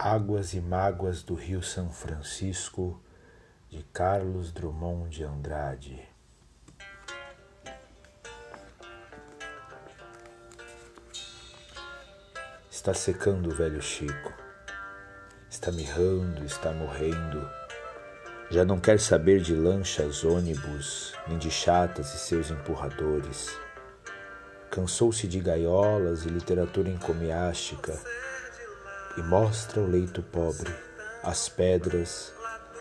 Águas e Mágoas do Rio São Francisco, de Carlos Drummond de Andrade. Está secando o velho Chico, está mirrando, está morrendo. Já não quer saber de lanchas, ônibus, nem de chatas e seus empurradores. Cansou-se de gaiolas e literatura encomiástica e mostra o leito pobre, as pedras,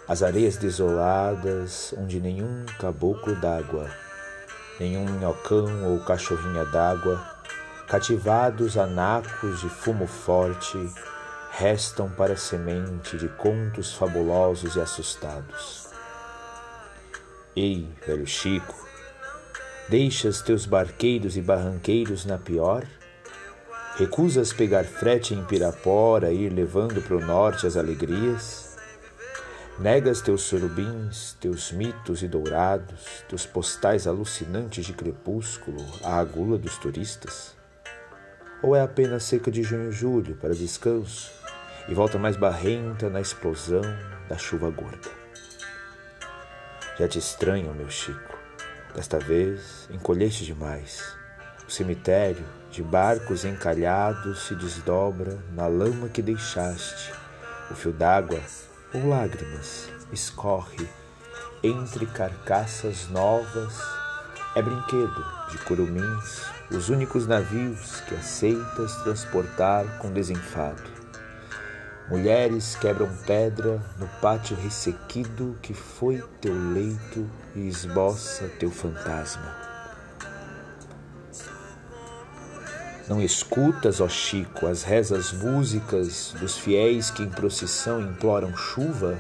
as areias desoladas, onde nenhum caboclo d'água, nenhum minhocão ou cachorrinha d'água, cativados a nacos de fumo forte, restam para semente de contos fabulosos e assustados. Ei, velho Chico, deixas teus barqueiros e barranqueiros na pior? Recusas pegar frete em Pirapora e ir levando para o norte as alegrias? Negas teus surubins, teus mitos e dourados, teus postais alucinantes de crepúsculo à agula dos turistas? Ou é apenas seca de junho e julho para descanso e volta mais barrenta na explosão da chuva gorda? Já te estranho, meu Chico. Desta vez encolheste demais. O cemitério, de barcos encalhados, se desdobra na lama que deixaste. O fio d'água, ou lágrimas, escorre entre carcaças novas. É brinquedo de curumins, os únicos navios que aceitas transportar com desenfado. Mulheres quebram pedra no pátio ressequido que foi teu leito e esboça teu fantasma. Não escutas, ó Chico, as rezas músicas dos fiéis que em procissão imploram chuva?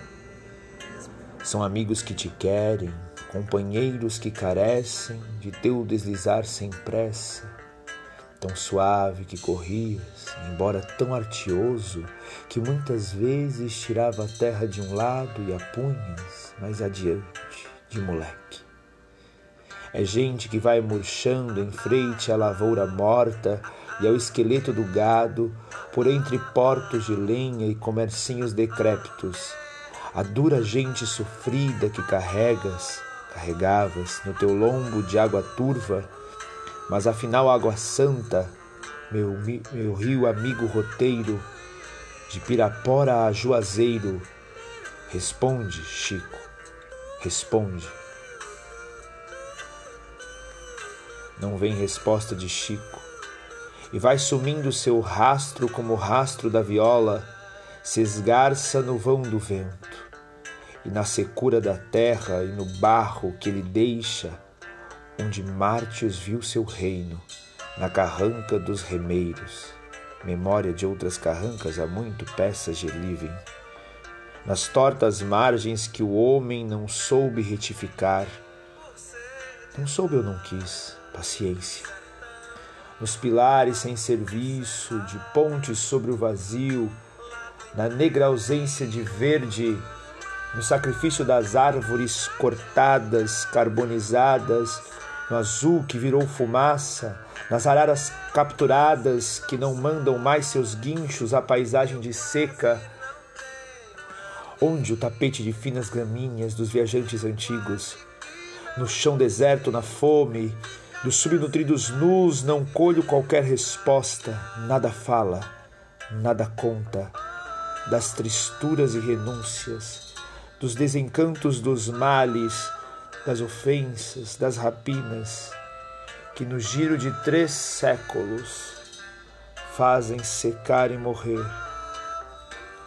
São amigos que te querem, companheiros que carecem de teu deslizar sem pressa, tão suave que corrias, embora tão artioso, que muitas vezes tirava a terra de um lado e a punhas mais adiante, de moleque. É gente que vai murchando em frente à lavoura morta e ao esqueleto do gado, por entre portos de lenha e comercinhos decrépitos. A dura gente sofrida que carregas, carregavas no teu lombo de água turva, mas afinal água santa, meu, meu rio amigo roteiro, de Pirapora a Juazeiro. Responde, Chico, responde. Não vem resposta de Chico, e vai sumindo seu rastro como o rastro da viola, se esgarça no vão do vento, e na secura da terra e no barro que ele deixa, onde Mártios viu seu reino, na carranca dos remeiros, memória de outras carrancas há muito peças de living, nas tortas margens que o homem não soube retificar, não soube ou não quis, paciência. Nos pilares sem serviço, de pontes sobre o vazio, na negra ausência de verde, no sacrifício das árvores cortadas, carbonizadas, no azul que virou fumaça, nas araras capturadas que não mandam mais seus guinchos à paisagem de seca, onde o tapete de finas gramíneas dos viajantes antigos, no chão deserto, na fome, dos subnutridos nus não colho qualquer resposta, nada fala, nada conta, das tristuras e renúncias, dos desencantos dos males, das ofensas, das rapinas, que no giro de três séculos fazem secar e morrer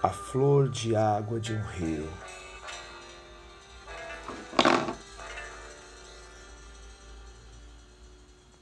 a flor de água de um rio.